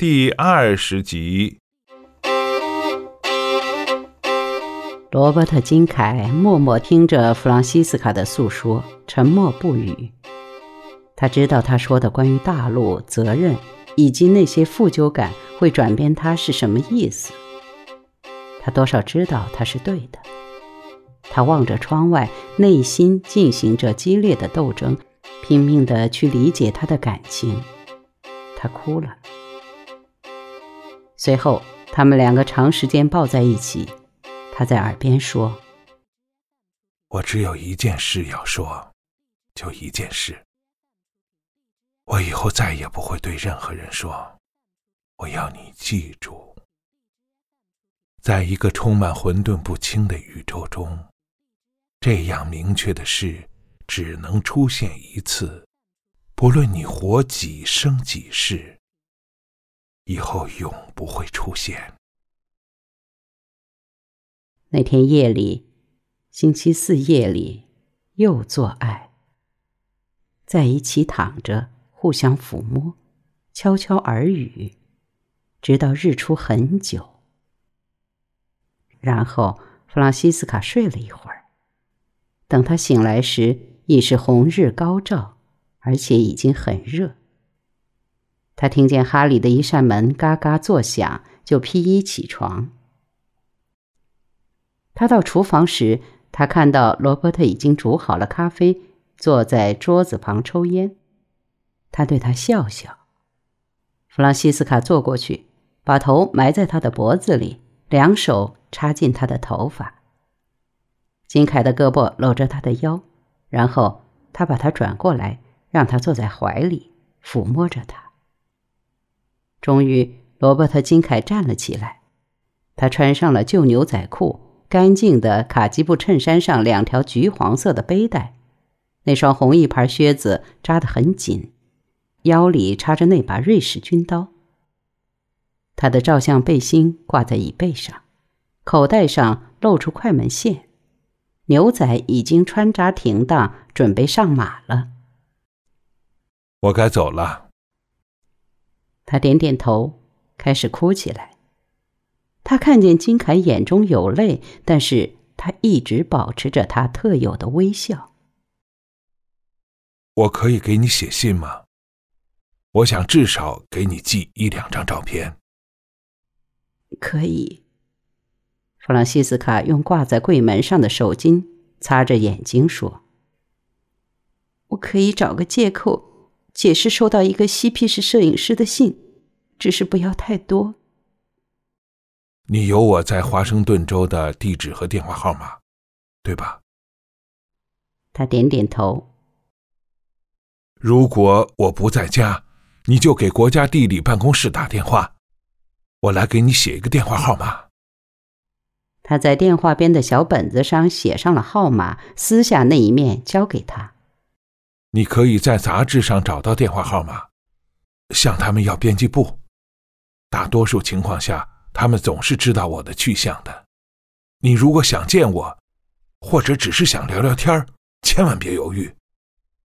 第二十集。罗伯特·金凯默默听着弗朗西斯卡的诉说，沉默不语。他知道他说的关于大陆、责任以及那些负疚感会转变他是什么意思。他多少知道他是对的。他望着窗外，内心进行着激烈的斗争，拼命地去理解他的感情。他哭了。随后，他们两个长时间抱在一起。他在耳边说：“我只有一件事要说，就一件事。我以后再也不会对任何人说。我要你记住，在一个充满混沌不清的宇宙中。”这样明确的事只能出现一次，不论你活几生几世，以后永不会出现。那天夜里，星期四夜里，又做爱，在一起躺着，互相抚摸，悄悄耳语，直到日出很久。然后，弗朗西斯卡睡了一会儿。等他醒来时，已是红日高照，而且已经很热。他听见哈里的一扇门嘎嘎作响，就披衣起床。他到厨房时，他看到罗伯特已经煮好了咖啡，坐在桌子旁抽烟。他对他笑笑。弗朗西斯卡坐过去，把头埋在他的脖子里，两手插进他的头发。金凯的胳膊搂着他的腰，然后他把他转过来，让他坐在怀里，抚摸着他。终于，罗伯特·金凯站了起来，他穿上了旧牛仔裤，干净的卡其布衬衫上两条橘黄色的背带，那双红一牌靴子扎得很紧，腰里插着那把瑞士军刀。他的照相背心挂在椅背上，口袋上露出快门线。牛仔已经穿扎停当，准备上马了。我该走了。他点点头，开始哭起来。他看见金凯眼中有泪，但是他一直保持着他特有的微笑。我可以给你写信吗？我想至少给你寄一两张照片。可以。弗朗西斯卡用挂在柜门上的手巾擦着眼睛说：“我可以找个借口解释收到一个嬉皮士摄影师的信，只是不要太多。”你有我在华盛顿州的地址和电话号码，对吧？他点点头。如果我不在家，你就给国家地理办公室打电话，我来给你写一个电话号码。他在电话边的小本子上写上了号码，撕下那一面交给他。你可以在杂志上找到电话号码，向他们要编辑部。大多数情况下，他们总是知道我的去向的。你如果想见我，或者只是想聊聊天千万别犹豫。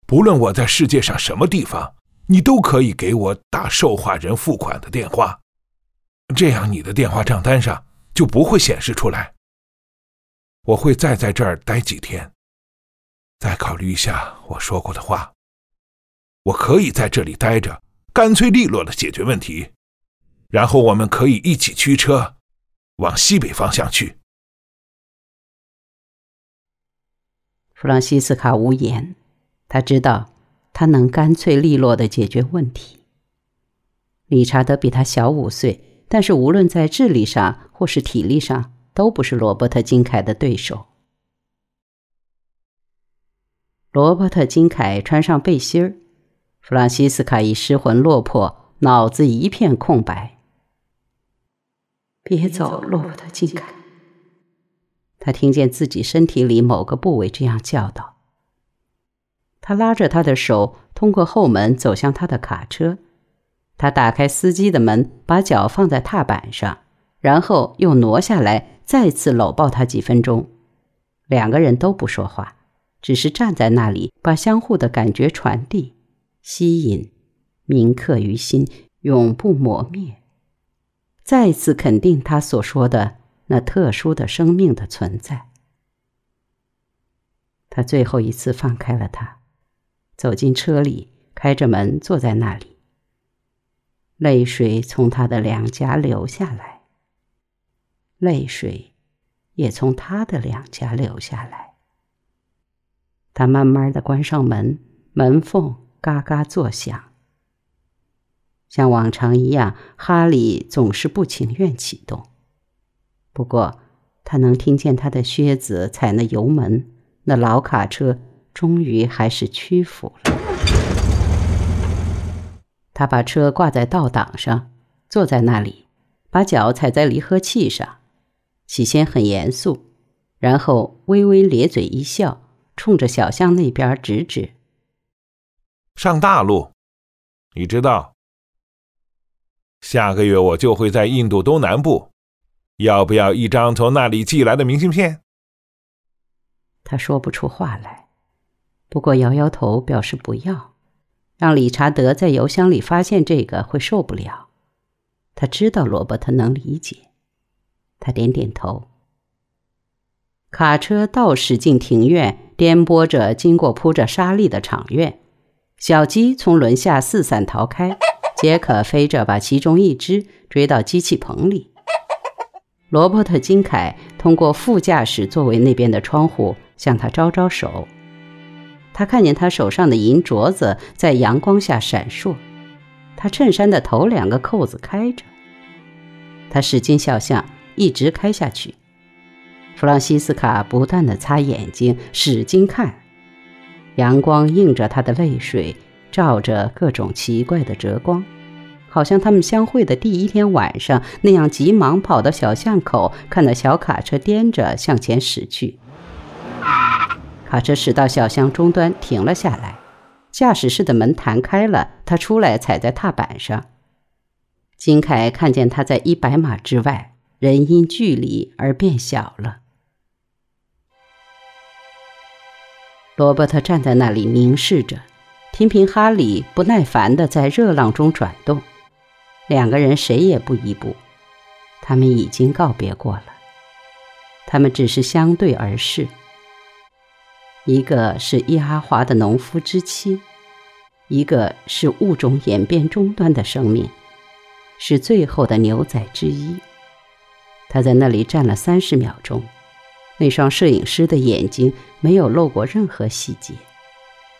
不论我在世界上什么地方，你都可以给我打受话人付款的电话，这样你的电话账单上。就不会显示出来。我会再在这儿待几天，再考虑一下我说过的话。我可以在这里待着，干脆利落的解决问题，然后我们可以一起驱车往西北方向去。弗朗西斯卡无言，他知道他能干脆利落的解决问题。理查德比他小五岁。但是，无论在智力上或是体力上，都不是罗伯特·金凯的对手。罗伯特·金凯穿上背心儿，弗朗西斯卡已失魂落魄，脑子一片空白。别走，罗伯特·金凯。他听见自己身体里某个部位这样叫道。他拉着他的手，通过后门走向他的卡车。他打开司机的门，把脚放在踏板上，然后又挪下来，再次搂抱他几分钟。两个人都不说话，只是站在那里，把相互的感觉传递、吸引，铭刻于心，永不磨灭。再次肯定他所说的那特殊的生命的存在。他最后一次放开了他，走进车里，开着门坐在那里。泪水从他的两颊流下来，泪水也从他的两颊流下来。他慢慢的关上门，门缝嘎嘎作响。像往常一样，哈利总是不情愿启动。不过，他能听见他的靴子踩那油门，那老卡车终于还是屈服了。他把车挂在倒档上，坐在那里，把脚踩在离合器上。起先很严肃，然后微微咧嘴一笑，冲着小巷那边指指：“上大路，你知道，下个月我就会在印度东南部，要不要一张从那里寄来的明信片？”他说不出话来，不过摇摇头，表示不要。让理查德在邮箱里发现这个会受不了。他知道罗伯特能理解，他点点头。卡车倒驶进庭院，颠簸着经过铺着沙砾的场院。小鸡从轮下四散逃开，杰克飞着把其中一只追到机器棚里。罗伯特金凯通过副驾驶座位那边的窗户向他招招手。他看见他手上的银镯子在阳光下闪烁，他衬衫的头两个扣子开着。他驶进小巷，一直开下去。弗朗西斯卡不断地擦眼睛，使劲看。阳光映着他的泪水，照着各种奇怪的折光，好像他们相会的第一天晚上那样，急忙跑到小巷口，看到小卡车颠着向前驶去。卡车驶到小巷终端，停了下来。驾驶室的门弹开了，他出来，踩在踏板上。金凯看见他在一百码之外，人因距离而变小了。罗伯特站在那里凝视着，听凭哈里不耐烦地在热浪中转动。两个人谁也不移步，他们已经告别过了。他们只是相对而视。一个是伊阿华的农夫之妻，一个是物种演变终端的生命，是最后的牛仔之一。他在那里站了三十秒钟，那双摄影师的眼睛没有漏过任何细节，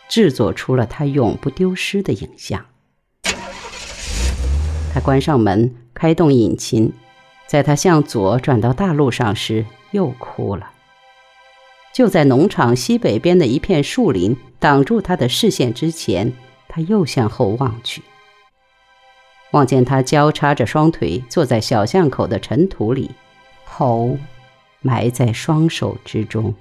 制作出了他永不丢失的影像。他关上门，开动引擎，在他向左转到大路上时，又哭了。就在农场西北边的一片树林挡住他的视线之前，他又向后望去，望见他交叉着双腿坐在小巷口的尘土里，头埋在双手之中。